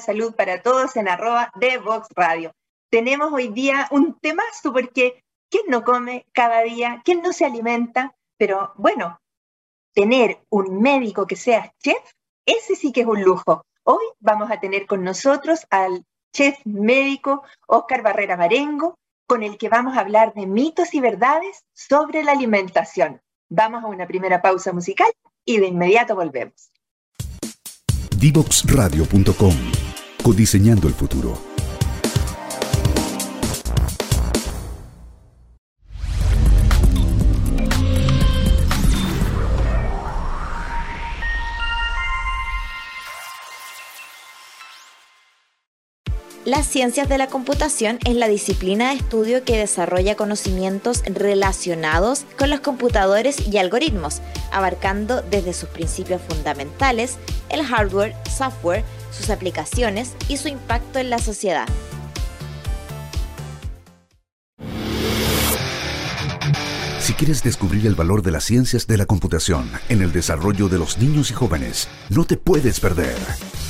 salud para todos en arroba de Vox Radio? Tenemos hoy día un temazo porque ¿quién no come cada día? ¿Quién no se alimenta? Pero bueno, tener un médico que sea chef, ese sí que es un lujo. Hoy vamos a tener con nosotros al chef médico Oscar Barrera Marengo, con el que vamos a hablar de mitos y verdades sobre la alimentación. Vamos a una primera pausa musical y de inmediato volvemos. Divoxradio.com Codiseñando el futuro. Las ciencias de la computación es la disciplina de estudio que desarrolla conocimientos relacionados con los computadores y algoritmos, abarcando desde sus principios fundamentales, el hardware, software, sus aplicaciones y su impacto en la sociedad. Si quieres descubrir el valor de las ciencias de la computación en el desarrollo de los niños y jóvenes, no te puedes perder.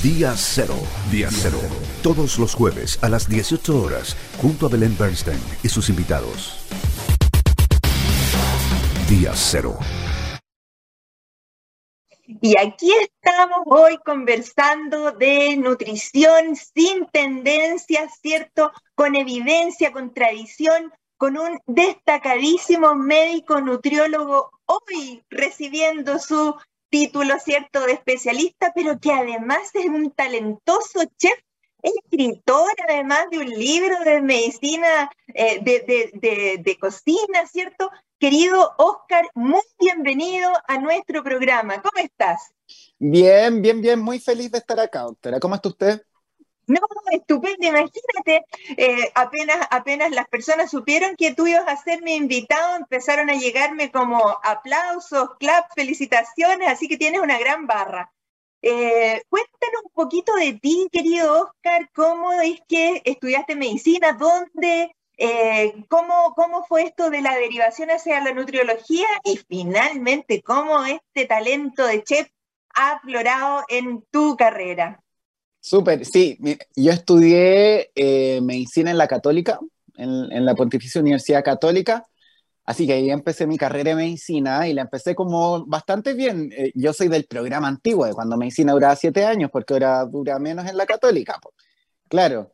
Día Cero. Día Cero. Todos los jueves a las 18 horas, junto a Belén Bernstein y sus invitados. Día Cero. Y aquí estamos hoy conversando de nutrición sin tendencias, ¿cierto? Con evidencia, con tradición, con un destacadísimo médico nutriólogo hoy recibiendo su título, ¿cierto?, de especialista, pero que además es un talentoso chef, escritor además de un libro de medicina, eh, de, de cocina, ¿cierto? Querido Oscar, muy bienvenido a nuestro programa. ¿Cómo estás? Bien, bien, bien, muy feliz de estar acá, doctora. ¿Cómo está usted? No, estupendo, imagínate, eh, apenas, apenas las personas supieron que tú ibas a ser mi invitado, empezaron a llegarme como aplausos, clap, felicitaciones, así que tienes una gran barra. Eh, cuéntanos un poquito de ti, querido Oscar, cómo es que estudiaste medicina, dónde, eh, cómo, cómo fue esto de la derivación hacia la nutriología y finalmente cómo este talento de chef ha aflorado en tu carrera. Súper, sí. Yo estudié eh, medicina en la Católica, en, la Pontificia Universidad Católica, así que ahí empecé mi carrera de medicina y la empecé como bastante bien. Eh, yo soy del programa antiguo, de cuando medicina duraba siete años, porque ahora dura menos en la Católica. Claro.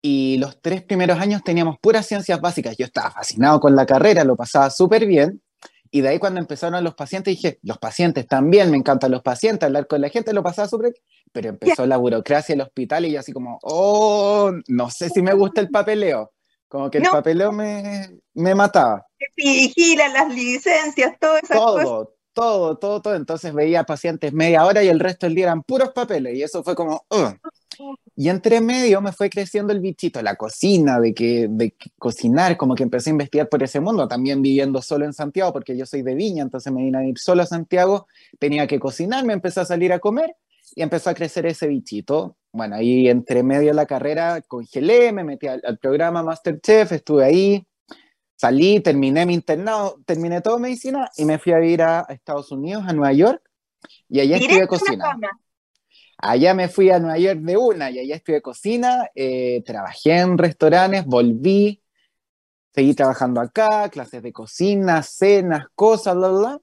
Y los tres primeros años teníamos puras ciencias básicas. Yo estaba fascinado con la carrera, lo pasaba súper bien. Y de ahí cuando empezaron los pacientes, dije, los pacientes también, me encantan los pacientes, hablar con la gente, lo pasaba súper pero empezó la burocracia del hospital y yo así como, oh, no sé si me gusta el papeleo. Como que el papeleo me, me mataba. Vigila las licencias, todo eso. Todo, todo, todo, todo. Entonces veía pacientes media hora y el resto del día eran puros papeles y eso fue como, y entre medio me fue creciendo el bichito, la cocina, de que, de cocinar, como que empecé a investigar por ese mundo, también viviendo solo en Santiago, porque yo soy de Viña, entonces me vine a ir solo a Santiago, tenía que cocinar, me empecé a salir a comer y empezó a crecer ese bichito. Bueno, ahí entre medio de la carrera congelé, me metí al, programa Masterchef, estuve ahí, salí, terminé mi internado, terminé todo medicina y me fui a ir a, Estados Unidos, a Nueva York, y allá estuve cocina. Allá me fui a Nueva York de una y allá estuve cocina, eh, trabajé en restaurantes, volví, seguí trabajando acá, clases de cocina, cenas, cosas, bla, bla.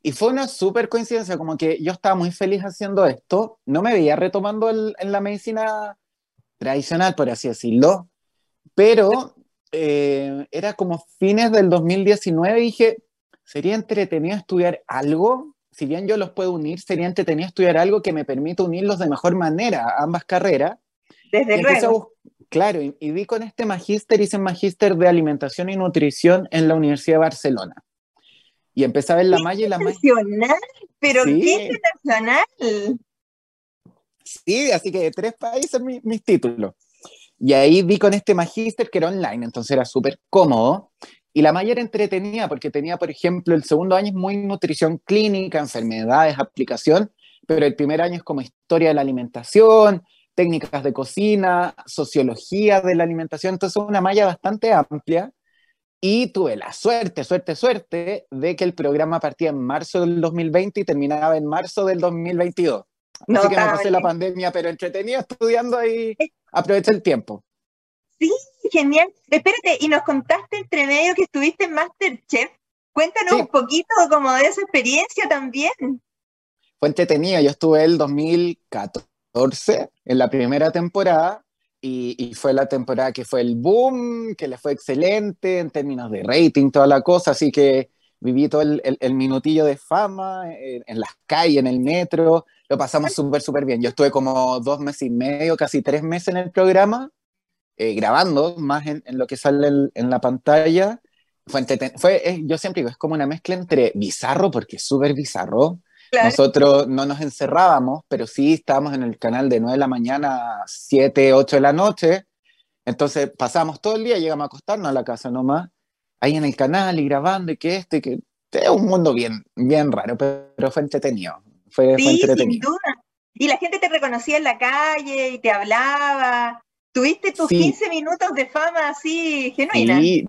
Y fue una súper coincidencia, como que yo estaba muy feliz haciendo esto, no me veía retomando en la medicina tradicional, por así decirlo, pero eh, era como fines del 2019 y dije, sería entretenido estudiar algo, si bien yo los puedo unir, sería entretenido estudiar algo que me permita unirlos de mejor manera, ambas carreras. Desde luego. Claro, y, y vi con este magíster, hice magíster de alimentación y nutrición en la Universidad de Barcelona. Y empecé a ver la malla y la malla. Pero qué internacional. Sí, así que de tres países mis, títulos. Y ahí vi con este magíster que era online, entonces era súper cómodo. Y la malla era entretenida porque tenía, por ejemplo, el segundo año es muy nutrición clínica, enfermedades, aplicación, pero el primer año es como historia de la alimentación, técnicas de cocina, sociología de la alimentación, entonces una malla bastante amplia y tuve la suerte, suerte, suerte de que el programa partía en marzo del 2020 y terminaba en marzo del 2022. Así que me pasé la pandemia, pero entretenido estudiando ahí, aproveché el tiempo. Sí, genial. Espérate, y nos contaste entre medio que estuviste en Masterchef. Cuéntanos un poquito como de esa experiencia también. Fue entretenido, yo estuve el 2014 en la primera temporada y, fue la temporada que fue el boom, que le fue excelente en términos de rating, toda la cosa, así que viví todo el, minutillo de fama en, en, las calles, en el metro, lo pasamos súper, súper bien. Yo estuve como dos meses y medio, casi tres meses en el programa, eh, grabando más en, lo que sale en, la pantalla. Fue, fue yo siempre digo, es como una mezcla entre bizarro, porque es súper bizarro. Nosotros no nos encerrábamos, pero sí estábamos en el canal de 9 de la mañana a 7, 8 de la noche. Entonces pasábamos todo el día, llegamos a acostarnos a la casa nomás, ahí en el canal y grabando y que esto y que es un mundo bien, bien raro, pero, fue entretenido. Fue, sí, entretenido. sin duda. Y la gente te reconocía en la calle y te hablaba. Tuviste tus 15 minutos de fama así genuina. Sí,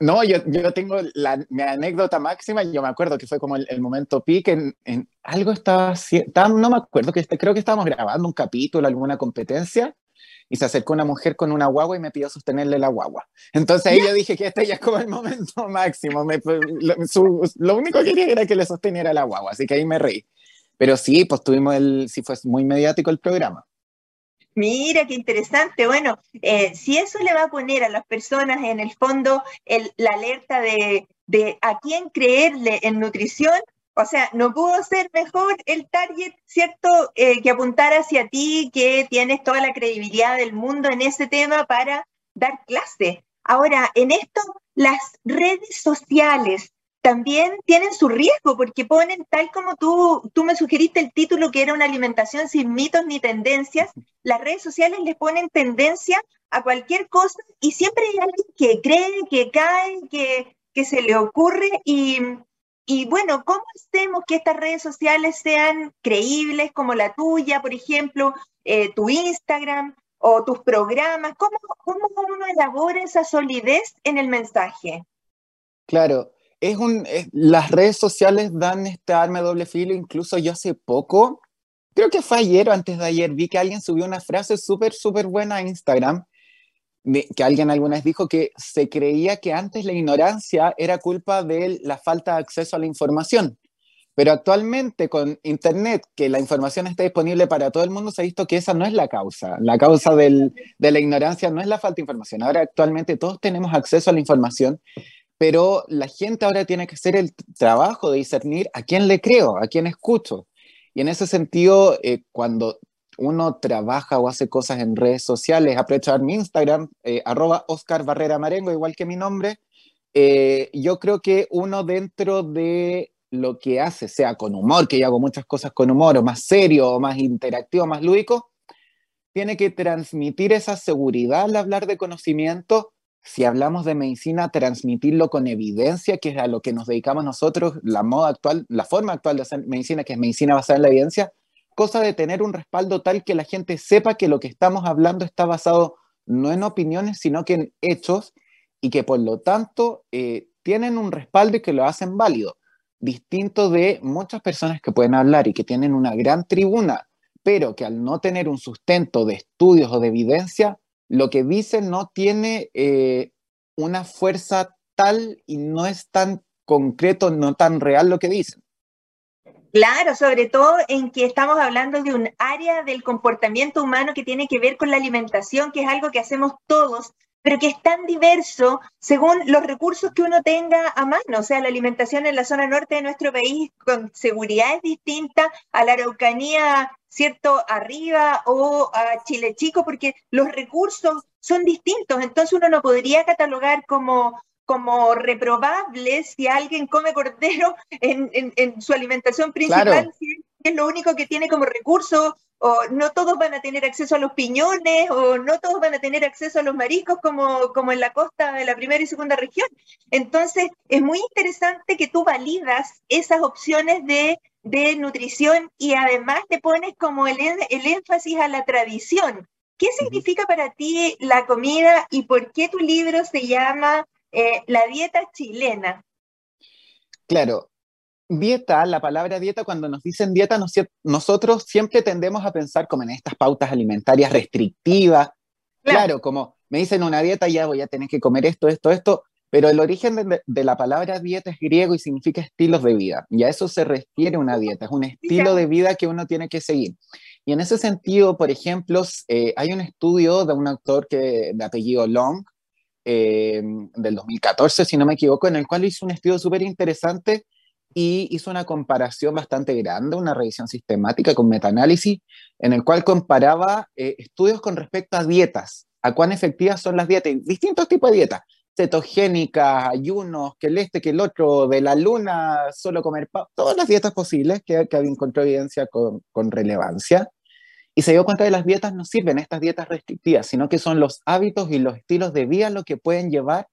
no, yo, yo tengo la, mi anécdota máxima, yo me acuerdo que fue como el, momento peak, en, en algo estaba, no me acuerdo, que creo que estábamos grabando un capítulo, alguna competencia, y se acercó una mujer con una guagua y me pidió sostenerle la guagua. Entonces ahí yo dije que este ya es como el momento máximo, lo, único que quería era que le sosteniera la guagua, así que ahí me reí. Pero sí, pues tuvimos el, sí fue muy mediático el programa. Mira, qué interesante. Bueno, eh, si eso le va a poner a las personas en el fondo la alerta de, a quién creerle en nutrición, o sea, no pudo ser mejor el target, ¿cierto? Eh, que apuntar hacia ti, que tienes toda la credibilidad del mundo en ese tema para dar clase. Ahora, en esto, las redes sociales, también tienen su riesgo porque ponen, tal como tú, tú me sugeriste el título que era una alimentación sin mitos ni tendencias, las redes sociales le ponen tendencia a cualquier cosa y siempre hay alguien que cree, que cae, que, que se le ocurre y, y bueno, ¿cómo hacemos que estas redes sociales sean creíbles como la tuya, por ejemplo, eh, tu Instagram o tus programas? ¿Cómo, ¿Cómo uno elabora esa solidez en el mensaje? Claro, es un, las redes sociales dan este arma de doble filo, incluso yo hace poco, creo que fue ayer o antes de ayer, vi que alguien subió una frase súper, súper buena a Instagram, que alguien alguna vez dijo que se creía que antes la ignorancia era culpa de la falta de acceso a la información. Pero actualmente con Internet, que la información está disponible para todo el mundo, se ha visto que esa no es la causa. La causa del, de la ignorancia no es la falta de información. Ahora actualmente todos tenemos acceso a la información pero la gente ahora tiene que hacer el trabajo de discernir a quién le creo, a quién escucho. Y en ese sentido, eh, cuando uno trabaja o hace cosas en redes sociales, aprovechar mi Instagram, eh, arroba Oscar Barrera Marengo, igual que mi nombre, eh, yo creo que uno dentro de lo que hace, sea con humor, que yo hago muchas cosas con humor, o más serio, o más interactivo, más lúdico, tiene que transmitir esa seguridad al hablar de conocimiento si hablamos de medicina, transmitirlo con evidencia, que es a lo que nos dedicamos nosotros, la moda actual, la forma actual de hacer medicina, que es medicina basada en la evidencia, cosa de tener un respaldo tal que la gente sepa que lo que estamos hablando está basado no en opiniones, sino que en hechos y que por lo tanto eh, tienen un respaldo y que lo hacen válido, distinto de muchas personas que pueden hablar y que tienen una gran tribuna, pero que al no tener un sustento de estudios o de evidencia, lo que dicen no tiene eh, una fuerza tal y no es tan concreto, no tan real lo que dicen. Claro, sobre todo en que estamos hablando de un área del comportamiento humano que tiene que ver con la alimentación, que es algo que hacemos todos, pero que es tan diverso según los recursos que uno tenga a mano. O sea, la alimentación en la zona norte de nuestro país con seguridad es distinta a la Araucanía ¿cierto? Arriba o a Chile Chico, porque los recursos son distintos. Entonces uno no podría catalogar como, como reprobable si alguien come cordero en, en, su alimentación principal, si es lo único que tiene como recurso, o no todos van a tener acceso a los piñones, o no todos van a tener acceso a los mariscos como, como en la costa de la primera y segunda región. Entonces, es muy interesante que tú validas esas opciones de de nutrición y además te pones como el, el énfasis a la tradición. ¿Qué significa para ti la comida y por qué tu libro se llama eh, La dieta chilena? Claro, Dieta, la palabra dieta, cuando nos dicen dieta, nosotros siempre tendemos a pensar como en estas pautas alimentarias restrictivas. Claro, como me dicen una dieta, ya voy a tener que comer esto, esto, esto, pero el origen de, la palabra dieta es griego y significa estilos de vida. Y a eso se refiere una dieta, es un estilo de vida que uno tiene que seguir. Y en ese sentido, por ejemplo, eh, hay un estudio de un autor que, de apellido Long, eh, del 2014, si no me equivoco, en el cual hizo un estudio súper interesante y hizo una comparación bastante grande, una revisión sistemática con metaanálisis, en el cual comparaba eh, estudios con respecto a dietas, a cuán efectivas son las dietas, distintos tipos de dietas, cetogénicas, ayunos, que el este, que el otro, de la luna, solo comer todas las dietas posibles que, que encontró evidencia con, con, relevancia. Y se dio cuenta que las dietas no sirven, estas dietas restrictivas, sino que son los hábitos y los estilos de vida lo que pueden llevar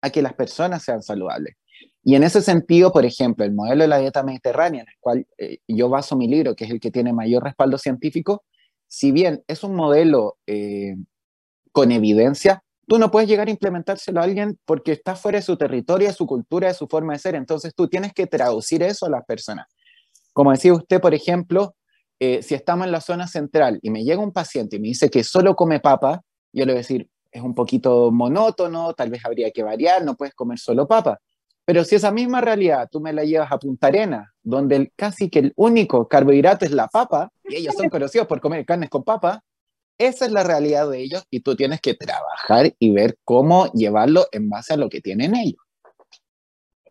a que las personas sean saludables. Y en ese sentido, por ejemplo, el modelo de la dieta mediterránea, en el cual eh, yo baso mi libro, que es el que tiene mayor respaldo científico, si bien es un modelo eh, con evidencia, tú no puedes llegar a implementárselo a alguien porque está fuera de su territorio, de su cultura, de su forma de ser. Entonces tú tienes que traducir eso a las personas. Como decía usted, por ejemplo, eh, si estamos en la zona central y me llega un paciente y me dice que solo come papa, yo le voy a decir, es un poquito monótono, tal vez habría que variar, no puedes comer solo papa. Pero si esa misma realidad tú me la llevas a Punta Arena, donde el, casi que el único carbohidrato es la papa, y ellos son conocidos por comer carnes con papa, esa es la realidad de ellos y tú tienes que trabajar y ver cómo llevarlo en base a lo que tienen ellos.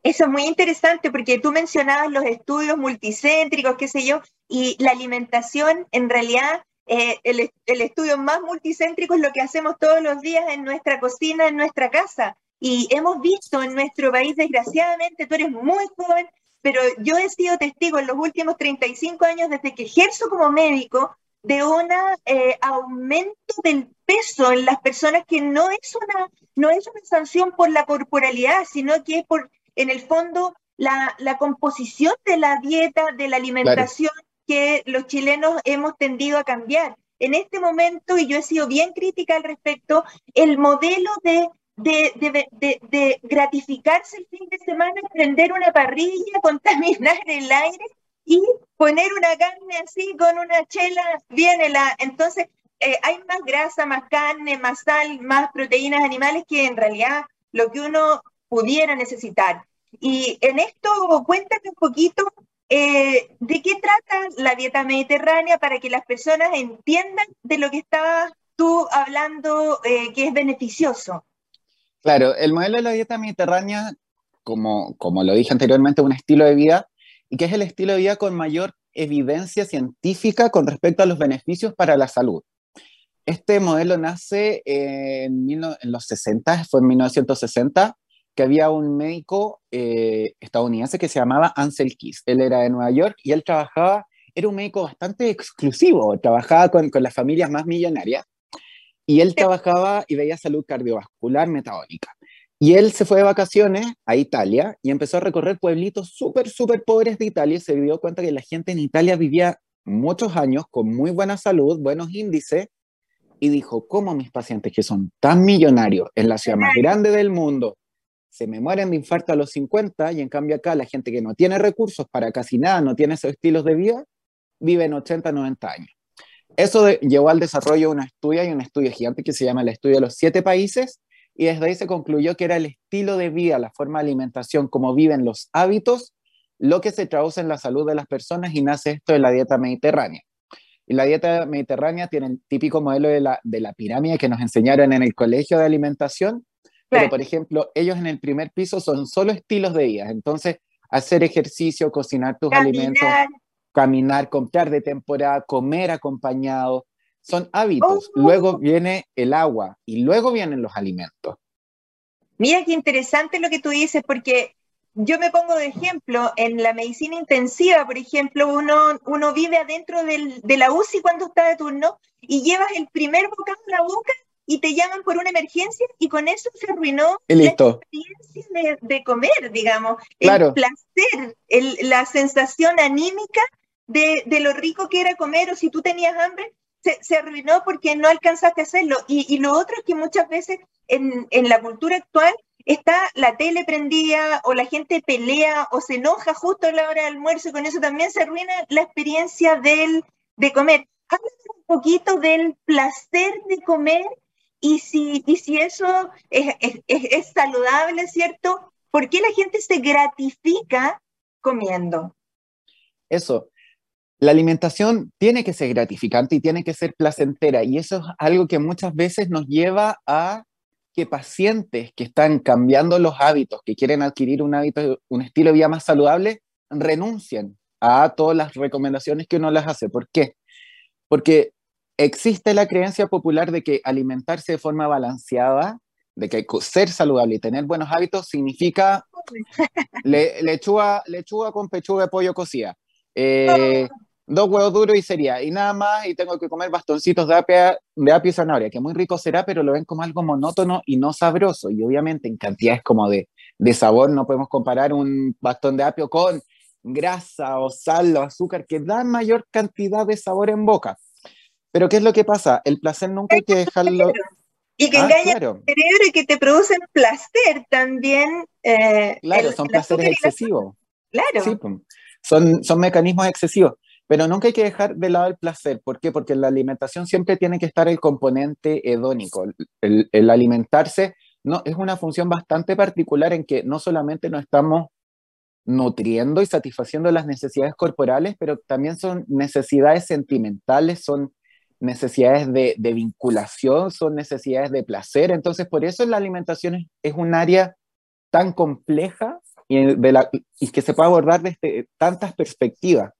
Eso es muy interesante porque tú mencionabas los estudios multicéntricos, qué sé yo, y la alimentación, en realidad, eh, el, el, estudio más multicéntrico es lo que hacemos todos los días en nuestra cocina, en nuestra casa. Y hemos visto en nuestro país, desgraciadamente, tú eres muy joven, pero yo he sido testigo en los últimos 35 años desde que ejerzo como médico de un eh, aumento del peso en las personas que no es, una, no es una sanción por la corporalidad, sino que es por, en el fondo, la, la composición de la dieta, de la alimentación que los chilenos hemos tendido a cambiar. En este momento, y yo he sido bien crítica al respecto, el modelo de de, de, de, gratificarse el fin de semana, prender una parrilla, contaminar el aire y poner una carne así con una chela, viene la... Entonces, eh, hay más grasa, más carne, más sal, más proteínas animales que en realidad lo que uno pudiera necesitar. Y en esto, cuéntame un poquito eh, de qué trata la dieta mediterránea para que las personas entiendan de lo que estabas tú hablando eh, que es beneficioso. Claro, el modelo de la dieta mediterránea, como, como lo dije anteriormente, un estilo de vida y que es el estilo de vida con mayor evidencia científica con respecto a los beneficios para la salud. Este modelo nace en, en los 60, fue en 1960, que había un médico eh, estadounidense que se llamaba Ansel Keys. Él era de Nueva York y él trabajaba, era un médico bastante exclusivo, trabajaba con, con las familias más millonarias y él trabajaba y veía salud cardiovascular metabólica. Y él se fue de vacaciones a Italia y empezó a recorrer pueblitos súper, súper pobres de Italia y se dio cuenta que la gente en Italia vivía muchos años con muy buena salud, buenos índices, y dijo, ¿cómo mis pacientes que son tan millonarios en la ciudad más grande del mundo se me mueren de infarto a los 50 y en cambio acá la gente que no tiene recursos para casi nada, no tiene esos estilos de vida, vive en 80, 90 años? Eso llevó al desarrollo de una estudio y un estudio gigante que se llama el estudio de los siete países, y desde ahí se concluyó que era el estilo de vida, la forma de alimentación, como viven los hábitos, lo que se traduce en la salud de las personas y nace esto de la dieta mediterránea. Y la dieta mediterránea tiene el típico modelo de la, de la pirámide que nos enseñaron en el colegio de alimentación, pero por ejemplo, ellos en el primer piso son solo estilos de vida, entonces hacer ejercicio, cocinar tus alimentos, caminar, comprar de temporada, comer acompañado, son hábitos. Oh. Luego viene el agua y luego vienen los alimentos. Mira qué interesante lo que tú dices, porque yo me pongo de ejemplo, en la medicina intensiva, por ejemplo, uno, uno vive adentro del, de la UCI cuando está de turno y llevas el primer bocado en la boca y te llaman por una emergencia y con eso se arruinó la experiencia de, comer, digamos, el placer, la sensación anímica de, de, lo rico que era comer o si tú tenías hambre, se, arruinó porque no alcanzaste a hacerlo. Y, lo otro es que muchas veces en, en, la cultura actual está la tele prendida o la gente pelea o se enoja justo a la hora del almuerzo y con eso también se arruina la experiencia del, de comer. Háblame un poquito del placer de comer y si, y si eso es, es, es saludable, ¿cierto? ¿Por qué la gente se gratifica comiendo? Eso, la alimentación tiene que ser gratificante y tiene que ser placentera y eso es algo que muchas veces nos lleva a que pacientes que están cambiando los hábitos, que quieren adquirir un hábito, un estilo de vida más saludable, renuncien a todas las recomendaciones que uno les hace. ¿Por qué? Porque existe la creencia popular de que alimentarse de forma balanceada, de que ser saludable y tener buenos hábitos significa lechuga, lechuga con pechuga de pollo cocida. Eh, dos huevos duros y sería, y nada más, y tengo que comer bastoncitos de apio, de apio y zanahoria, que muy rico será, pero lo ven como algo monótono y no sabroso, y obviamente en cantidades como de, de sabor no podemos comparar un bastón de apio con grasa o sal o azúcar que dan mayor cantidad de sabor en boca. Pero ¿qué es lo que pasa? El placer nunca hay que dejarlo... Y que ah, engaña el cerebro y que te producen placer también. Eh, claro, son placeres excesivos. Claro. Sí, son, son mecanismos excesivos. Pero nunca hay que dejar de lado el placer. ¿Por qué? Porque la alimentación siempre tiene que estar el componente hedónico. El, alimentarse no, es una función bastante particular en que no solamente nos estamos nutriendo y satisfaciendo las necesidades corporales, pero también son necesidades sentimentales, son necesidades de, vinculación, son necesidades de placer. Entonces, por eso la alimentación es, es un área tan compleja y que se puede abordar desde tantas perspectivas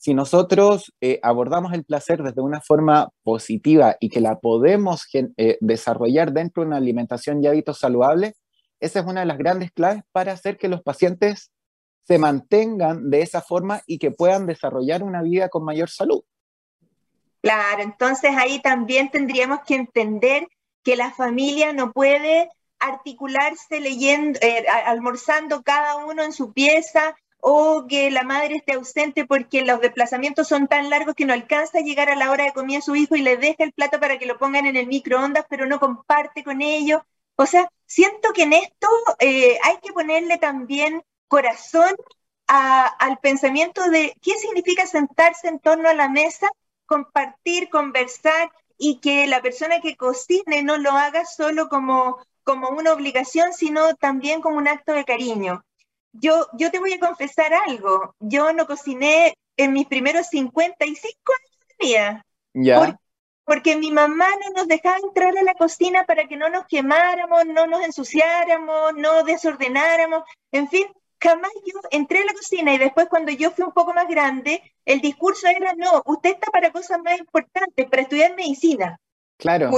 si nosotros eh, abordamos el placer desde una forma positiva y que la podemos eh, desarrollar dentro de una alimentación y hábitos saludables, esa es una de las grandes claves para hacer que los pacientes se mantengan de esa forma y que puedan desarrollar una vida con mayor salud. Claro, entonces ahí también tendríamos que entender que la familia no puede articularse leyendo, eh, almorzando cada uno en su pieza o que la madre esté ausente porque los desplazamientos son tan largos que no alcanza a llegar a la hora de comida a su hijo y le deja el plato para que lo pongan en el microondas, pero no comparte con ellos. O sea, siento que en esto eh, hay que ponerle también corazón al pensamiento de qué significa sentarse en torno a la mesa, compartir, conversar y que la persona que cocine no lo haga solo como, como una obligación, sino también como un acto de cariño yo, yo te voy a confesar algo. Yo no cociné en mis primeros 55 años de vida. Ya. porque mi mamá no nos dejaba entrar a la cocina para que no nos quemáramos, no nos ensuciáramos, no desordenáramos. En fin, jamás yo entré a la cocina y después cuando yo fui un poco más grande, el discurso era, no, usted está para cosas más importantes, para estudiar medicina. Claro.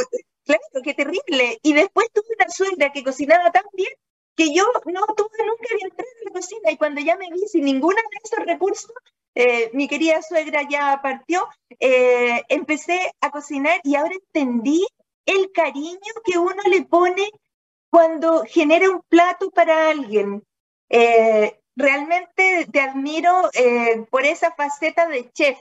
Claro, qué terrible. Y después tuve una suegra que cocinaba tan bien que yo no tuve nunca entrar en la cocina y cuando ya me vi sin ninguno de esos recursos, eh, mi querida suegra ya partió, eh, empecé a cocinar y ahora entendí el cariño que uno le pone cuando genera un plato para alguien. Eh, realmente te admiro por esa faceta de chef.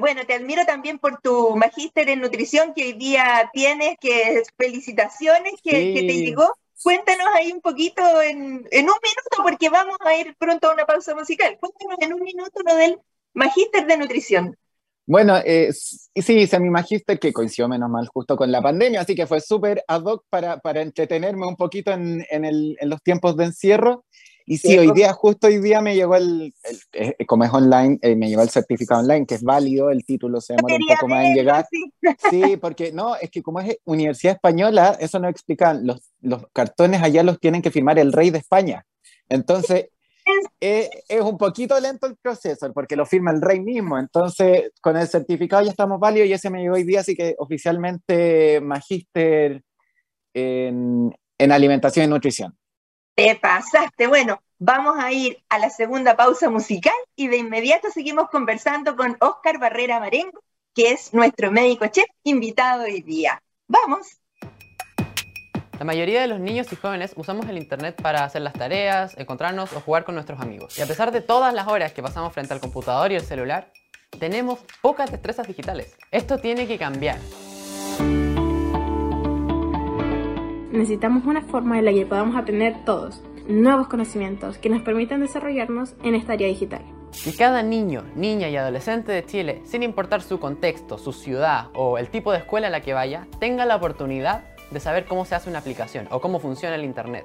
bueno, te admiro también por tu magíster en nutrición que hoy día tienes, que felicitaciones que, que te llegó cuéntanos ahí un poquito en, un minuto, porque vamos a ir pronto a una pausa musical. Cuéntanos en un minuto lo del magíster de nutrición. Bueno, eh, sí, hice mi magíster que coincidió menos mal justo con la pandemia, así que fue súper ad hoc para, para entretenerme un poquito en, en, en los tiempos de encierro. Y sí, hoy día, justo hoy día me llegó el, eh, como es online, eh, me llegó el certificado online, que es válido, el título se demora un poco más en llegar. Sí. porque no, es que como es Universidad Española, eso no explica, los, los cartones allá los tienen que firmar el rey de España. Entonces, eh, es un poquito lento el proceso, porque lo firma el rey mismo. Entonces, con el certificado ya estamos válidos y ese me llegó hoy día, así que oficialmente magíster en, en alimentación y nutrición. Te pasaste. Bueno, vamos a ir a la segunda pausa musical y de inmediato seguimos conversando con Oscar Barrera Marengo, que es nuestro médico chef invitado hoy día. Vamos. La mayoría de los niños y jóvenes usamos el Internet para hacer las tareas, encontrarnos o jugar con nuestros amigos. Y a pesar de todas las horas que pasamos frente al computador y el celular, tenemos pocas destrezas digitales. Esto tiene que cambiar. Necesitamos una forma en la que podamos aprender todos nuevos conocimientos que nos permitan desarrollarnos en esta área digital. Que cada niño, niña y adolescente de Chile, sin importar su contexto, su ciudad o el tipo de escuela a la que vaya, tenga la oportunidad de saber cómo se hace una aplicación o cómo funciona el Internet.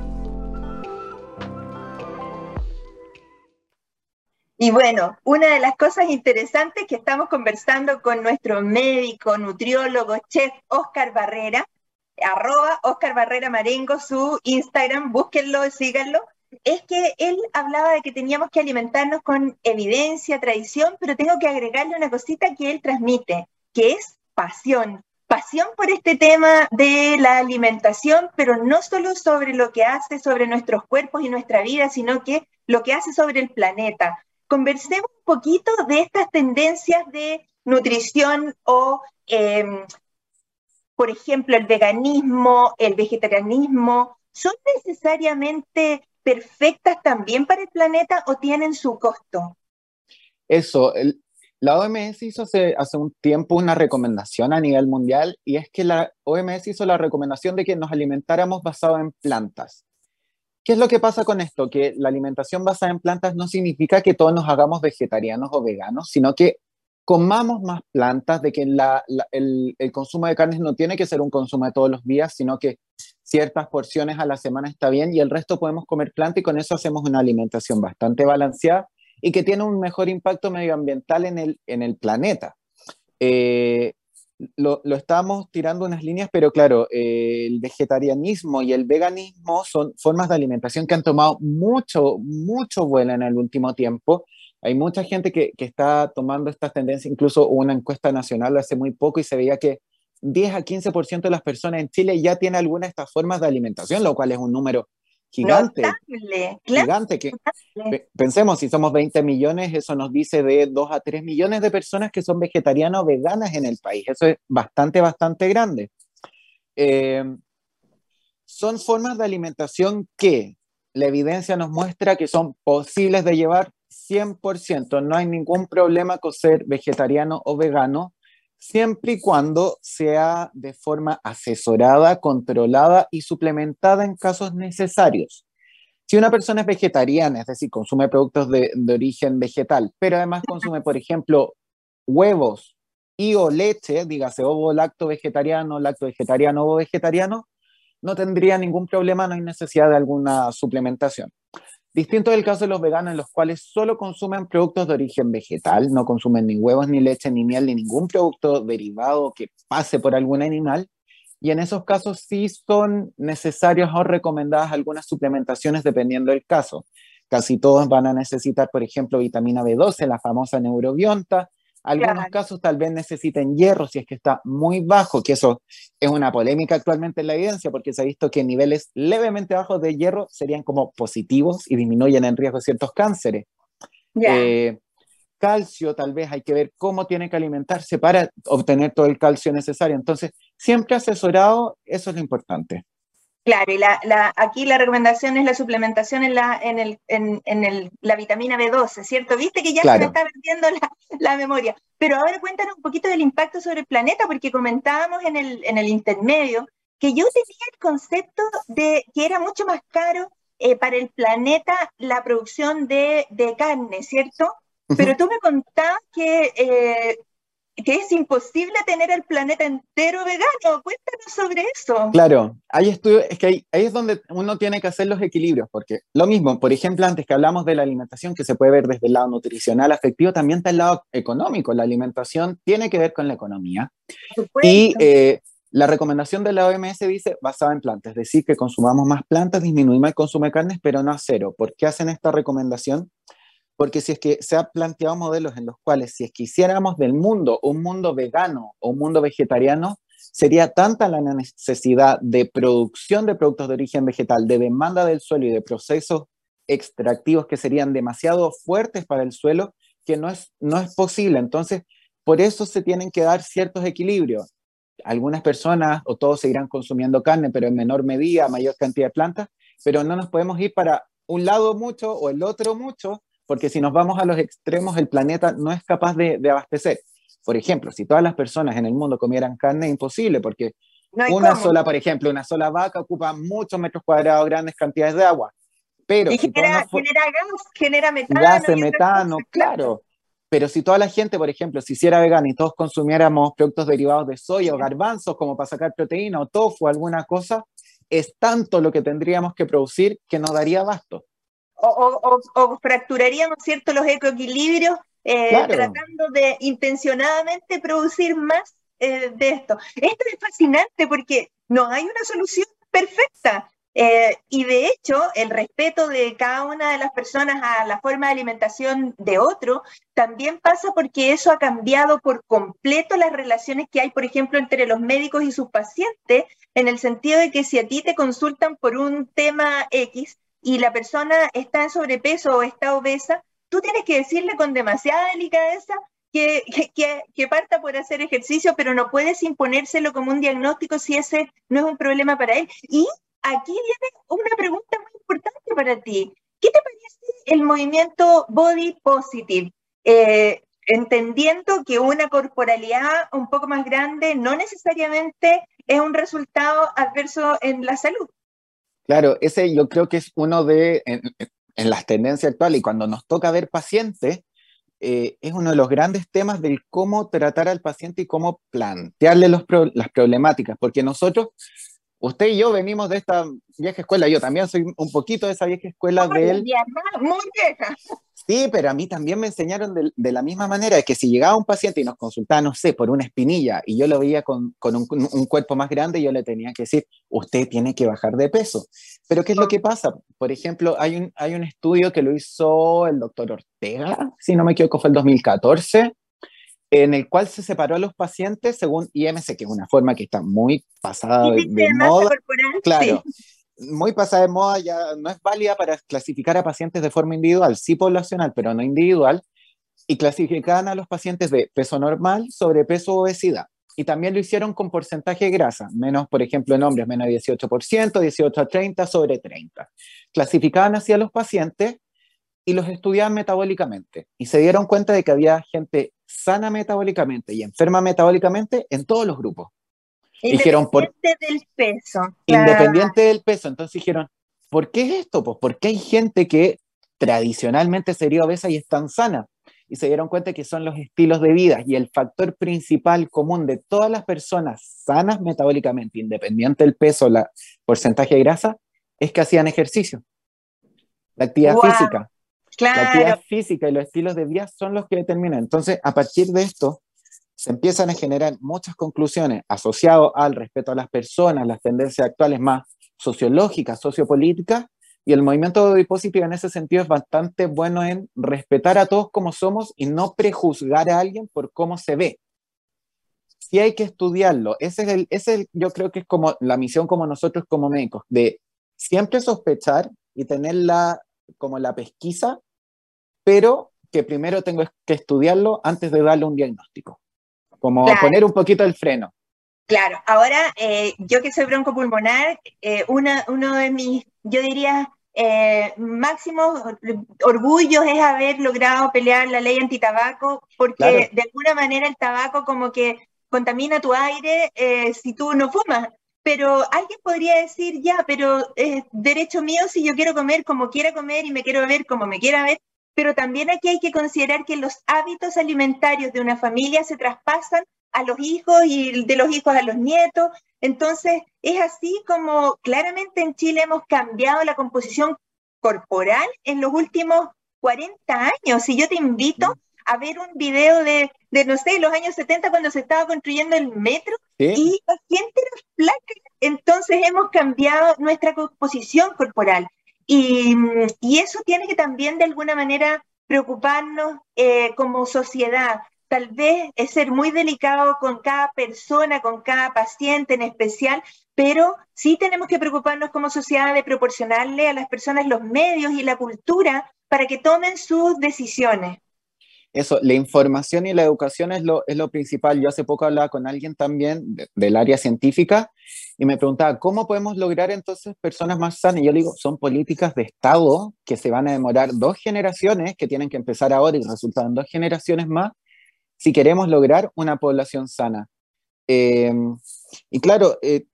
Y bueno, una de las cosas interesantes que estamos conversando con nuestro médico, nutriólogo, chef Oscar Barrera, arroba Oscar Barrera Marengo, su Instagram, búsquenlo, síganlo, es que él hablaba de que teníamos que alimentarnos con evidencia, tradición, pero tengo que agregarle una cosita que él transmite, que es pasión. Pasión por este tema de la alimentación, pero no solo sobre lo que hace sobre nuestros cuerpos y nuestra vida, sino que lo que hace sobre el planeta conversemos un poquito de estas tendencias de nutrición o, em, por ejemplo, el veganismo, el vegetarianismo, ¿son necesariamente perfectas también para el planeta o tienen su costo? Eso, la OMS hizo hace, hace, un tiempo una recomendación a nivel mundial y es que la OMS hizo la recomendación de que nos alimentáramos basado en plantas. ¿Qué es lo que pasa con esto? Que la alimentación basada en plantas no significa que todos nos hagamos vegetarianos o veganos, sino que comamos más plantas, de que el, el, consumo de carnes no tiene que ser un consumo de todos los días, sino que ciertas porciones a la semana está bien y el resto podemos comer planta y con eso hacemos una alimentación bastante balanceada y que tiene un mejor impacto medioambiental en el, en el planeta. Eh, lo, lo estábamos tirando unas líneas, pero claro, eh, el vegetarianismo y el veganismo son formas de alimentación que han tomado mucho, mucho vuelo en el último tiempo. Hay mucha gente que, que está tomando estas tendencias, incluso una encuesta nacional hace muy poco y se veía que 10 a 15% de las personas en Chile ya tienen alguna de estas formas de alimentación, lo cual es un número gigante. gigante que pensemos, si somos 20 millones, eso nos dice de 2 a 3 millones de personas que son vegetarianas o veganas en el país. Eso es bastante, bastante grande. Eh, son formas de alimentación que la evidencia nos muestra que son posibles de llevar 100%. No hay ningún problema con ser vegetariano o vegano siempre y cuando sea de forma asesorada, controlada y suplementada en casos necesarios. Si una persona es vegetariana, es decir, consume productos de, origen vegetal, pero además consume, por ejemplo, huevos y o leche, dígase ovo lacto vegetariano, lacto vegetariano o vegetariano, no tendría ningún problema, no hay necesidad de alguna suplementación. Distinto del caso de los veganos, en los cuales solo consumen productos de origen vegetal, no consumen ni huevos, ni leche, ni miel, ni ningún producto derivado que pase por algún animal. Y en esos casos sí son necesarias o recomendadas algunas suplementaciones dependiendo del caso. Casi todos van a necesitar, por ejemplo, vitamina B12, la famosa neurobionta, algunos casos tal vez necesiten hierro si es que está muy bajo, que eso es una polémica actualmente en la evidencia porque se ha visto que niveles levemente bajos de hierro serían como positivos y disminuyen en riesgo ciertos cánceres. Eh, calcio, tal vez hay que ver cómo tiene que alimentarse para obtener todo el calcio necesario. Entonces, siempre asesorado, eso es lo importante. Claro, y la, aquí la recomendación es la suplementación en la, en el, en, el, la vitamina B12, ¿cierto? Viste que ya se me está perdiendo la, la, memoria. Pero ahora cuéntanos un poquito del impacto sobre el planeta, porque comentábamos en el, en el intermedio que yo tenía el concepto de que era mucho más caro eh, para el planeta la producción de, de carne, ¿cierto? Pero tú me contabas que eh, que es imposible tener el planeta entero vegano. Cuéntanos sobre eso. Claro, hay estudios, es que ahí, es donde uno tiene que hacer los equilibrios, porque lo mismo, por ejemplo, antes que hablamos de la alimentación, que se puede ver desde el lado nutricional, afectivo, también está el lado económico. La alimentación tiene que ver con la economía. Y eh, la recomendación de la OMS dice basada en plantas, es decir, que consumamos más plantas, disminuimos el consumo de carnes, pero no a cero. ¿Por qué hacen esta recomendación? Porque si es que se ha planteado modelos en los cuales si es que hiciéramos del mundo un mundo vegano o un mundo vegetariano, sería tanta la necesidad de producción de productos de origen vegetal, de demanda del suelo y de procesos extractivos que serían demasiado fuertes para el suelo, que no es, no es posible. Entonces, por eso se tienen que dar ciertos equilibrios. Algunas personas o todos seguirán consumiendo carne, pero en menor medida, mayor cantidad de plantas, pero no nos podemos ir para un lado mucho o el otro mucho, porque si nos vamos a los extremos, el planeta no es capaz de, abastecer. Por ejemplo, si todas las personas en el mundo comieran carne, es imposible, porque una sola, por ejemplo, una sola vaca ocupa muchos metros cuadrados, grandes cantidades de agua. Pero y genera, genera, gas, genera metano. Gases, metano, claro. Pero si toda la gente, por ejemplo, se hiciera vegana y todos consumiéramos productos derivados de soya o garbanzos como para sacar proteína o tofu, alguna cosa, es tanto lo que tendríamos que producir que no daría abasto o, fracturaríamos ¿cierto? los ecoequilibrios eh, tratando de intencionadamente producir más eh, de esto. Esto es fascinante porque no hay una solución perfecta. Eh, y de hecho, el respeto de cada una de las personas a la forma de alimentación de otro también pasa porque eso ha cambiado por completo las relaciones que hay, por ejemplo, entre los médicos y sus pacientes, en el sentido de que si a ti te consultan por un tema X, y la persona está en sobrepeso o está obesa, tú tienes que decirle con demasiada delicadeza que, que, que, parta por hacer ejercicio, pero no puedes imponérselo como un diagnóstico si ese no es un problema para él. Y aquí viene una pregunta muy importante para ti. ¿Qué te parece el movimiento body positive? Eh, entendiendo que una corporalidad un poco más grande no necesariamente es un resultado adverso en la salud. Claro, ese yo creo que es uno de, en, las tendencias actuales, y cuando nos toca ver pacientes, eh, es uno de los grandes temas del cómo tratar al paciente y cómo plantearle los las problemáticas, porque nosotros, usted y yo venimos de esta vieja escuela, yo también soy un poquito de esa vieja escuela de él. Muy vieja. Sí, pero a mí también me enseñaron de, la misma manera que si llegaba un paciente y nos consultaba, no sé, por una espinilla y yo lo veía con, un, cuerpo más grande, yo le tenía que decir, usted tiene que bajar de peso. Pero ¿qué es lo que pasa? Por ejemplo, hay un, hay un estudio que lo hizo el doctor Ortega, si no me equivoco, fue el 2014, en el cual se separó a los pacientes según IMC, que es una forma que está muy pasada de, de moda. Claro muy pasada de moda, ya no es válida para clasificar a pacientes de forma individual, sí poblacional, pero no individual, y clasificaban a los pacientes de peso normal, sobrepeso obesidad. Y también lo hicieron con porcentaje de grasa, menos, por ejemplo, en hombres, menos de 18%, 18 a 30, sobre 30. Clasificaban así a los pacientes y los estudiaban metabólicamente. Y se dieron cuenta de que había gente sana metabólicamente y enferma metabólicamente en todos los grupos. Independiente del peso. Independiente del peso. Entonces dijeron, ¿por qué es esto? Pues porque hay gente que tradicionalmente sería obesa y es tan sana. Y se dieron cuenta que son los estilos de vida y el factor principal común de todas las personas sanas metabólicamente, independiente del peso, la porcentaje de grasa, es que hacían ejercicio. La actividad física. La actividad física y los estilos de vida son los que determinan. Entonces, a partir de esto, se empiezan a generar muchas conclusiones asociadas al respeto a las personas, las tendencias actuales más sociológicas, sociopolíticas, y el movimiento de Positive en ese sentido es bastante bueno en respetar a todos como somos y no prejuzgar a alguien por cómo se ve. Sí hay que estudiarlo. Ese es el, ese yo creo que es como la misión como nosotros como médicos, de siempre sospechar y tener la, como la pesquisa, pero que primero tengo que estudiarlo antes de darle un diagnóstico como poner un poquito el freno. Claro, ahora eh, yo que soy broncopulmonar, eh, una, uno de mis, yo diría, eh, máximos orgullos es haber logrado pelear la ley antitabaco, porque de alguna manera el tabaco como que contamina tu aire eh, si tú no fumas. Pero alguien podría decir, ya, pero es derecho mío si yo quiero comer como quiera comer y me quiero ver como me quiera ver, pero también aquí hay que considerar que los hábitos alimentarios de una familia se traspasan a los hijos y de los hijos a los nietos. Entonces, es así como claramente en Chile hemos cambiado la composición corporal en los últimos 40 años. Y yo te invito a ver un video de, de, no sé, los años 70 cuando se estaba construyendo el metro y la gente era flaca. Entonces hemos cambiado nuestra composición corporal. Y, y, eso tiene que también de alguna manera preocuparnos eh, como sociedad. Tal vez es ser muy delicado con cada persona, con cada paciente en especial, pero sí tenemos que preocuparnos como sociedad de proporcionarle a las personas los medios y la cultura para que tomen sus decisiones eso, la información y la educación es lo, es lo principal. Yo hace poco hablaba con alguien también del área científica y me preguntaba, ¿cómo podemos lograr entonces personas más sanas? Y yo le digo, son políticas de Estado que se van a demorar dos generaciones, que tienen que empezar ahora y resultan dos generaciones más, si queremos lograr una población sana. Em, y claro, eh,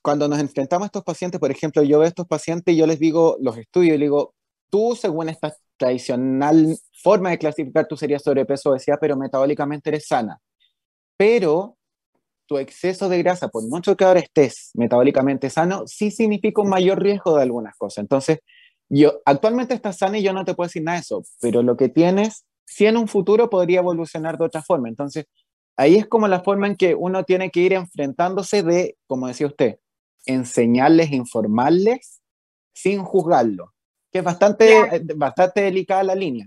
cuando nos enfrentamos a estos pacientes, por ejemplo, yo veo a estos pacientes y yo les digo, los estudio y le digo, tú según esta tradicional forma de clasificar, tú serías sobrepeso o obesidad, pero metabólicamente eres sana. Pero tu exceso de grasa, por mucho que ahora estés metabólicamente sano, sí significa un mayor riesgo de algunas cosas. Entonces, yo actualmente estás sana y yo no te puedo decir nada de eso, pero lo que tienes, sí en un futuro podría evolucionar de otra forma. Entonces, ahí es como la forma en que uno tiene que ir enfrentándose de, como decía usted, enseñarles, informarles sin juzgarlo que es bastante, eh, bastante delicada la línea.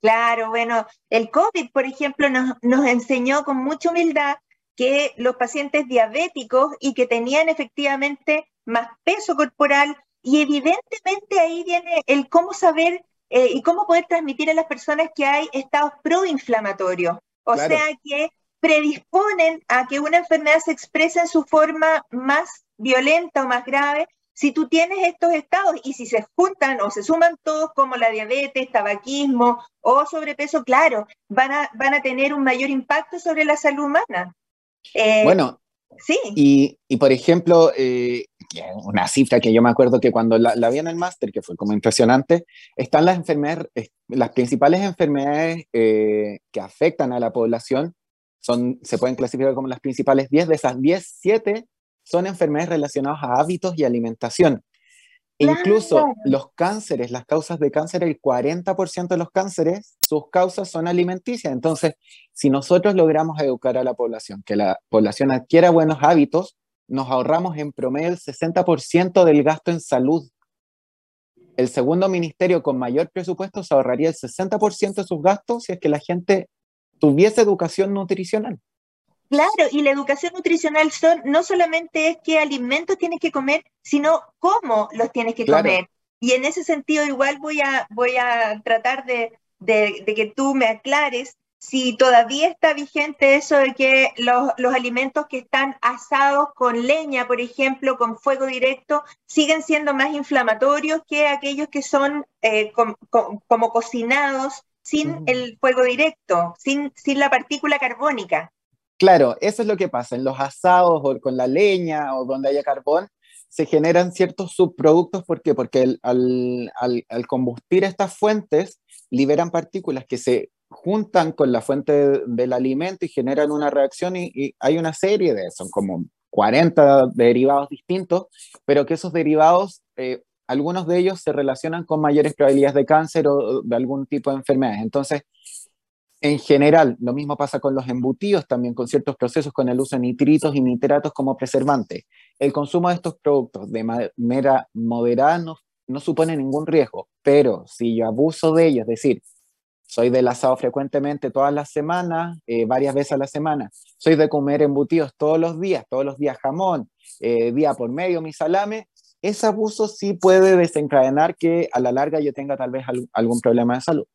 Claro, bueno, el COVID, por ejemplo, nos, nos enseñó con mucha humildad que los pacientes diabéticos y que tenían efectivamente más peso corporal. Y evidentemente ahí viene el cómo saber eh, y cómo poder transmitir a las personas que hay estados proinflamatorios, o sea que predisponen a que una enfermedad se exprese en su forma más violenta o más grave. Si tú tienes estos estados y si se juntan o se suman todos como la diabetes, tabaquismo o sobrepeso, claro, van a, van a tener un mayor impacto sobre la salud humana. Eh, bueno, sí. Y, y por ejemplo, eh, una cifra que yo me acuerdo que cuando la, la vi en el máster, que fue como impresionante, están las enfermedades, las principales enfermedades eh, que afectan a la población, son, se pueden clasificar como las principales 10, de esas 10, 7 son enfermedades relacionadas a hábitos y alimentación. Incluso los cánceres, las causas de cáncer, el 40% de los cánceres, sus causas son alimenticias. Entonces, si nosotros logramos educar a la población, que la población adquiera buenos hábitos, nos ahorramos en promedio el 60% del gasto en salud. El segundo ministerio con mayor presupuesto se ahorraría el 60% de sus gastos si es que la gente tuviese educación nutricional. Claro, y la educación nutricional son, no solamente es qué alimentos tienes que comer, sino cómo los tienes que comer. Y en ese sentido igual voy a, voy a tratar de, de, que tú me aclares si todavía está vigente eso de que los, los, alimentos que están asados con leña, por ejemplo, con fuego directo, siguen siendo más inflamatorios que aquellos que son eh, como cocinados sin el fuego directo, sin, sin la partícula carbónica. Claro, eso es lo que pasa. En los asados o con la leña o donde haya carbón, se generan ciertos subproductos. ¿Por qué? Porque al, combustir estas fuentes, liberan partículas que se juntan con la fuente del alimento y generan una reacción y, hay una serie de, son como 40 derivados distintos, pero que esos derivados, eh, algunos de ellos se relacionan con mayores probabilidades de cáncer o de algún tipo de enfermedades. Entonces, en general, lo mismo pasa con los embutidos, también con ciertos procesos con el uso de nitritos y nitratos como preservantes. El consumo de estos productos de manera moderada no, supone ningún riesgo, pero si yo abuso de ellos, es decir, soy del asado frecuentemente todas las semanas, eh, varias veces a la semana, soy de comer embutidos todos los días, todos los días jamón, eh, día por medio mi salame, ese abuso sí puede desencadenar que a la larga yo tenga tal vez algún problema de salud.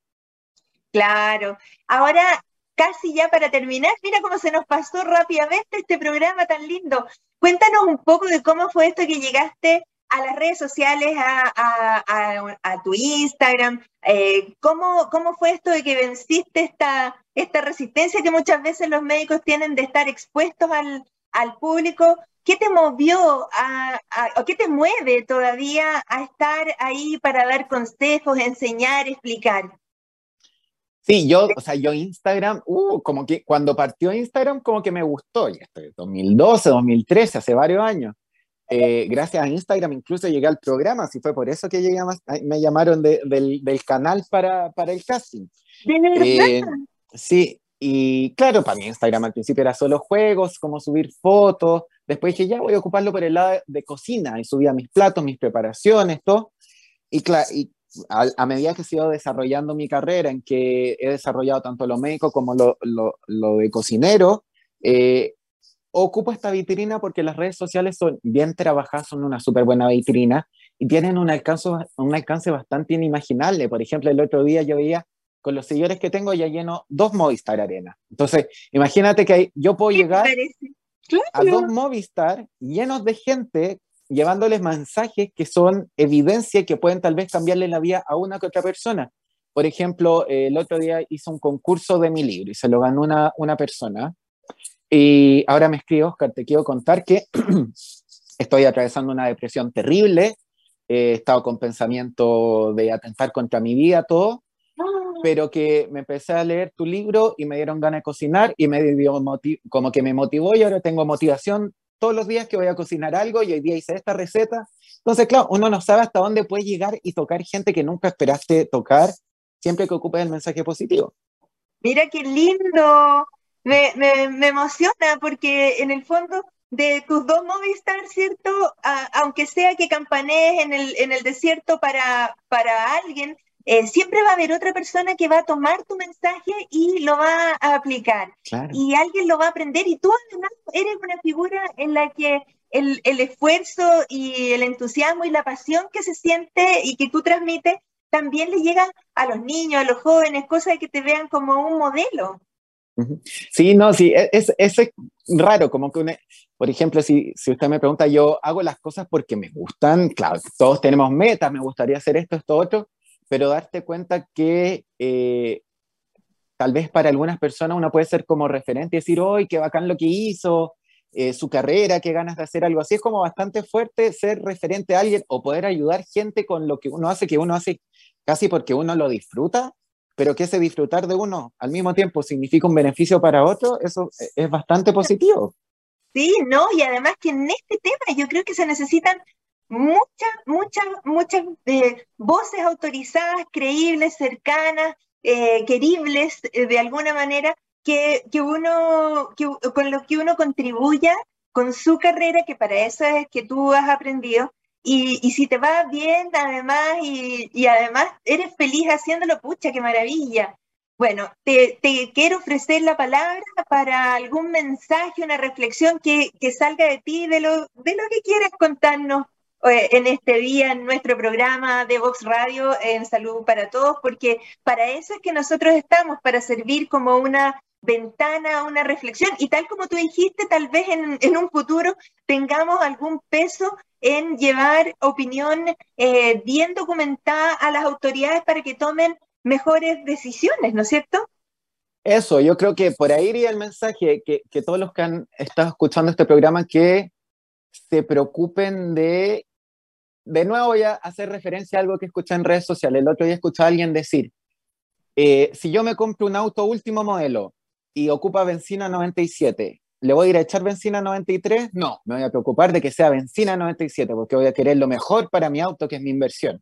Claro. Ahora, casi ya para terminar, mira cómo se nos pasó rápidamente este programa tan lindo. Cuéntanos un poco de cómo fue esto que llegaste a las redes sociales, a, tu Instagram. Eh, ¿cómo, ¿cómo, fue esto de que venciste esta, esta resistencia que muchas veces los médicos tienen de estar expuestos al, al público? ¿Qué te movió o qué te mueve todavía a estar ahí para dar consejos, enseñar, explicar? Sí, yo, o sea, yo Instagram, uh, como que cuando partió Instagram, como que me gustó, ya estoy 2012, 2013, hace varios años. Eh, gracias a Instagram incluso llegué al programa, así fue por eso que llegué me llamaron del, del, canal para, para, el casting. Eh, sí, y claro, para mí Instagram al principio era solo juegos, como subir fotos, después dije, ya voy a ocuparlo por el lado de cocina, y subía mis platos, mis preparaciones, todo. Y, y a, medida que he ido desarrollando mi carrera, en que he desarrollado tanto lo médico como lo, lo, lo de cocinero, eh, ocupo esta vitrina porque las redes sociales son bien trabajadas, son una súper buena vitrina y tienen un alcance, un alcance bastante inimaginable. Por ejemplo, el otro día yo veía con los seguidores que tengo ya lleno dos Movistar Arena. Entonces, imagínate que yo puedo llegar a dos Movistar llenos de gente llevándoles mensajes que son evidencia y que pueden tal vez cambiarle la vida a una que otra persona. Por ejemplo, el otro día hice un concurso de mi libro y se lo ganó una, una persona. Y ahora me escribe Oscar, te quiero contar que estoy atravesando una depresión terrible, he estado con pensamiento de atentar contra mi vida, todo, pero que me empecé a leer tu libro y me dieron ganas de cocinar y me dio como que me motivó y ahora tengo motivación todos los días que voy a cocinar algo y hoy día hice esta receta. Entonces, claro, uno no sabe hasta dónde puede llegar y tocar gente que nunca esperaste tocar, siempre que ocupes el mensaje positivo. Mira qué lindo, me, me, me emociona porque en el fondo de tus dos Movistar, ¿cierto? aunque sea que campanees en el, en el desierto para, para alguien, eh, siempre va a haber otra persona que va a tomar tu mensaje y lo va a aplicar. Y alguien lo va a aprender y tú además eres una figura en la que el, el, esfuerzo y el entusiasmo y la pasión que se siente y que tú transmites también le llega a los niños, a los jóvenes, cosas que te vean como un modelo. Sí, no, sí, e, es, es, es raro, como que, por ejemplo, si, si usted me pregunta, yo hago las cosas porque me gustan, claro, todos tenemos metas, me gustaría hacer esto, esto, otro, pero darte cuenta que eh, tal vez para algunas personas uno puede ser como referente y decir, ¡ay, qué bacán lo que hizo! Eh, su carrera, qué ganas de hacer algo así. Es como bastante fuerte ser referente a alguien o poder ayudar gente con lo que uno hace, que uno hace casi porque uno lo disfruta, pero que ese disfrutar de uno al mismo tiempo significa un beneficio para otro, eso es bastante positivo. Sí, no, y además que en este tema yo creo que se necesitan muchas, muchas, muchas eh, voces autorizadas, creíbles, cercanas, eh, queribles eh, de alguna manera, que, que uno, que, con lo que uno contribuya con su carrera, que para eso es que tú has aprendido. Y, y si te va bien, además, y, y, además eres feliz haciéndolo, pucha, qué maravilla. Bueno, te, te, quiero ofrecer la palabra para algún mensaje, una reflexión que, que salga de ti, de lo, de lo que quieras contarnos en este día en nuestro programa de Vox Radio en Salud para Todos, porque para eso es que nosotros estamos, para servir como una ventana, una reflexión, y tal como tú dijiste, tal vez en, un futuro tengamos algún peso en llevar opinión eh, bien documentada a las autoridades para que tomen mejores decisiones, ¿no es cierto? Eso, yo creo que por ahí iría el mensaje que, que todos los que han estado escuchando este programa que se preocupen de de nuevo voy a hacer referencia a algo que escuché en redes sociales. El otro día escuché a alguien decir, eh, si yo me compro un auto último modelo y ocupa benzina 97, ¿le voy a ir a echar benzina 93? No, me voy a preocupar de que sea benzina 97 porque voy a querer lo mejor para mi auto, que es mi inversión.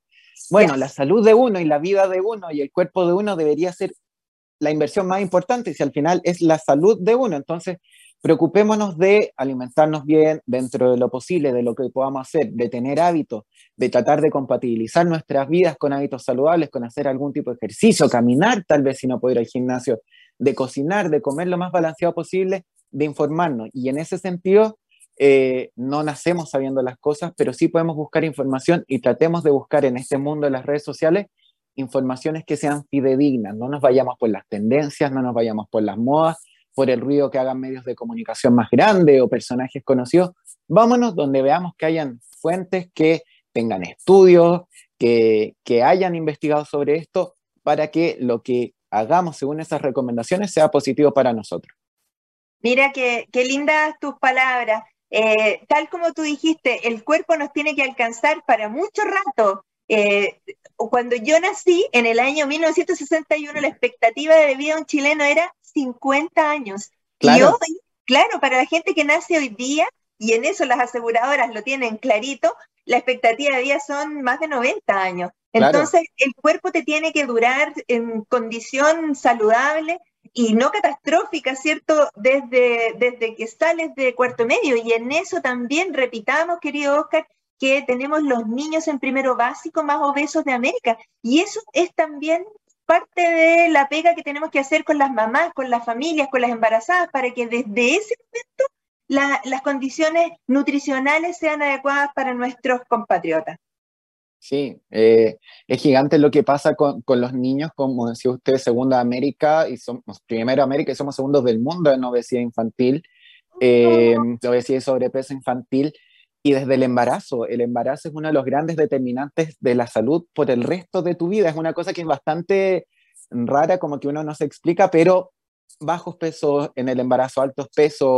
Bueno, la salud de uno y la vida de uno y el cuerpo de uno debería ser la inversión más importante si al final es la salud de uno. Entonces, preocupémonos de alimentarnos bien dentro de lo posible, de lo que podamos hacer, de tener hábitos, de tratar de compatibilizar nuestras vidas con hábitos saludables, con hacer algún tipo de ejercicio, caminar tal vez si no puedo ir al gimnasio, de cocinar, de comer lo más balanceado posible, de informarnos. Y en ese sentido, eh, no nacemos sabiendo las cosas, pero sí podemos buscar información y tratemos de buscar en este mundo de las redes sociales informaciones que sean fidedignas, no nos vayamos por las tendencias, no nos vayamos por las modas, por el ruido que hagan medios de comunicación más grandes o personajes conocidos, vámonos donde veamos que hayan fuentes que tengan estudios, que, que hayan investigado sobre esto, para que lo que hagamos según esas recomendaciones sea positivo para nosotros. Mira qué, qué lindas tus palabras. Eh, tal como tú dijiste, el cuerpo nos tiene que alcanzar para mucho rato. Eh, cuando yo nací, en el año 1961, la expectativa de vida de un chileno era 50 años. Y hoy, claro, para la gente que nace hoy día, y en eso las aseguradoras lo tienen clarito, la expectativa de vida son más de 90 años. Entonces, el cuerpo te tiene que durar en condición saludable y no catastrófica, ¿cierto? Desde, desde que sales de cuarto medio. Y en eso también repitamos, querido Oscar, que tenemos los niños en primero básico más obesos de América. Y eso es también parte de la pega que tenemos que hacer con las mamás, con las familias, con las embarazadas, para que desde ese momento las condiciones nutricionales sean adecuadas para nuestros compatriotas. Sí, eh, es gigante lo que pasa con, con, los niños, como decía usted, segunda América, y somos primero América y somos segundos del mundo en obesidad infantil, eh, obesidad y sobrepeso infantil, y desde el embarazo. El embarazo es uno de los grandes determinantes de la salud por el resto de tu vida. Es una cosa que es bastante rara, como que uno no se explica, pero bajos pesos en el embarazo, altos pesos,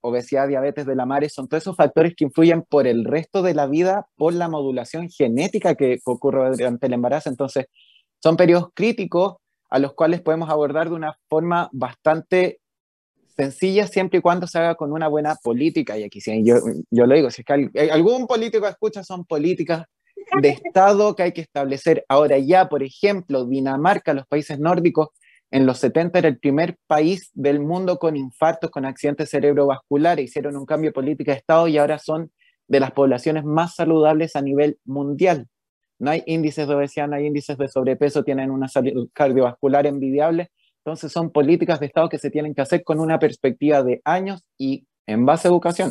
obesidad, diabetes de la madre, son todos esos factores que influyen por el resto de la vida por la modulación genética que ocurre durante el embarazo. Entonces, son periodos críticos a los cuales podemos abordar de una forma bastante sencilla siempre y cuando se haga con una buena política. Y aquí sí, yo, yo lo digo, si es que eh, algún político escucha, son políticas de Estado que hay que establecer. Ahora ya, por ejemplo, Dinamarca, los países nórdicos, en los 70 era el primer país del mundo con infartos, con accidentes cerebrovasculares, hicieron un cambio de política de Estado y ahora son de las poblaciones más saludables a nivel mundial. No hay índices de obesidad, no hay índices de sobrepeso, tienen una salud cardiovascular envidiable. Entonces son políticas de Estado que se tienen que hacer con una perspectiva de años y en base a educación.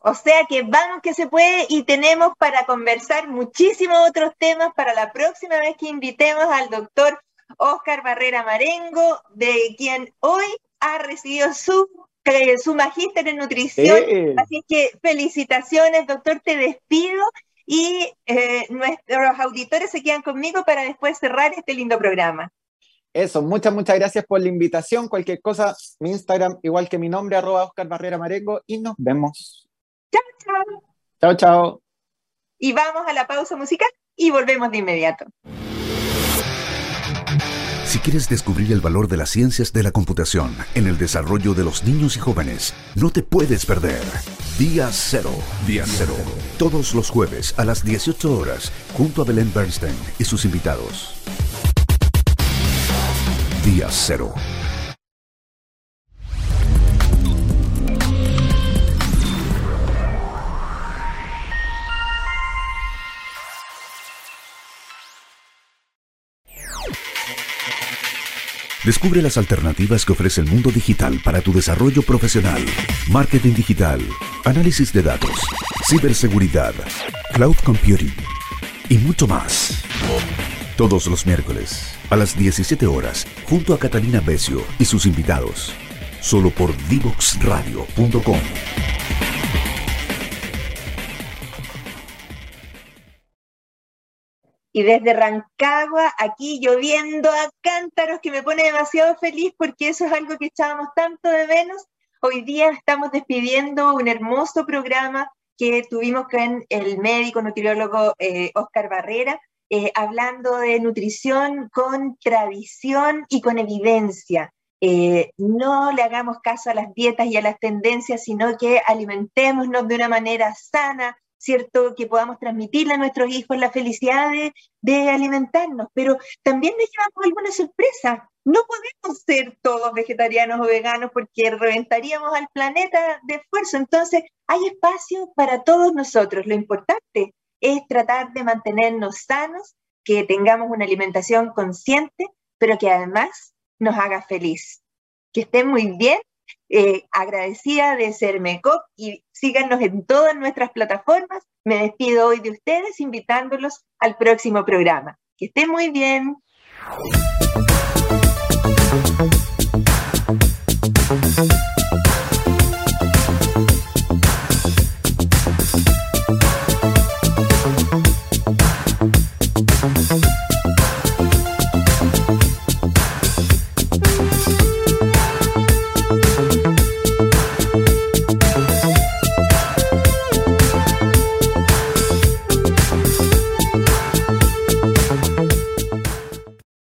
O sea que vamos que se puede y tenemos para conversar muchísimos otros temas para la próxima vez que invitemos al doctor Oscar Barrera Marengo, de quien hoy ha recibido su, eh, su magíster en nutrición. Así que felicitaciones, doctor, te despido y eh, nuestros auditores se quedan conmigo para después cerrar este lindo programa. Eso, muchas, muchas gracias por la invitación. Cualquier cosa, mi Instagram, igual que mi nombre, arroba Oscar Barrera Marengo, y nos vemos. Chao, chao. Chao, chao. Y vamos a la pausa musical y volvemos de inmediato. Si quieres descubrir el valor de las ciencias de la computación en el desarrollo de los niños y jóvenes, no te puedes perder. Día Cero. Día Cero. Todos los jueves a las 18 horas, junto a Belén Bernstein y sus invitados. Día Cero. Descubre las alternativas que ofrece el mundo digital para tu desarrollo profesional. Marketing digital, análisis de datos, ciberseguridad, cloud computing y mucho más. Todos los miércoles a las 17 horas junto a Catalina Becio y sus invitados. Solo por divoxradio.com. y desde Rancagua, aquí lloviendo a cántaros, que me pone demasiado feliz porque eso es algo que echábamos tanto de menos. Hoy día estamos despidiendo un hermoso programa que tuvimos con el médico nutriólogo eh, Oscar Barrera, eh, hablando de nutrición con tradición y con evidencia. Eh, no le hagamos caso a las dietas y a las tendencias, sino que alimentémonos de una manera sana, ¿cierto? Que podamos transmitirle a nuestros hijos la felicidad de, alimentarnos, pero también nos llevamos alguna sorpresa. No podemos ser todos vegetarianos o veganos porque reventaríamos al planeta de esfuerzo. Entonces, hay espacio para todos nosotros. Lo importante es tratar de mantenernos sanos, que tengamos una alimentación consciente, pero que además nos haga feliz. Que estén muy bien, eh, agradecida de Sermecop y síganos en todas nuestras plataformas. Me despido hoy de ustedes invitándolos al próximo programa. Que estén muy bien.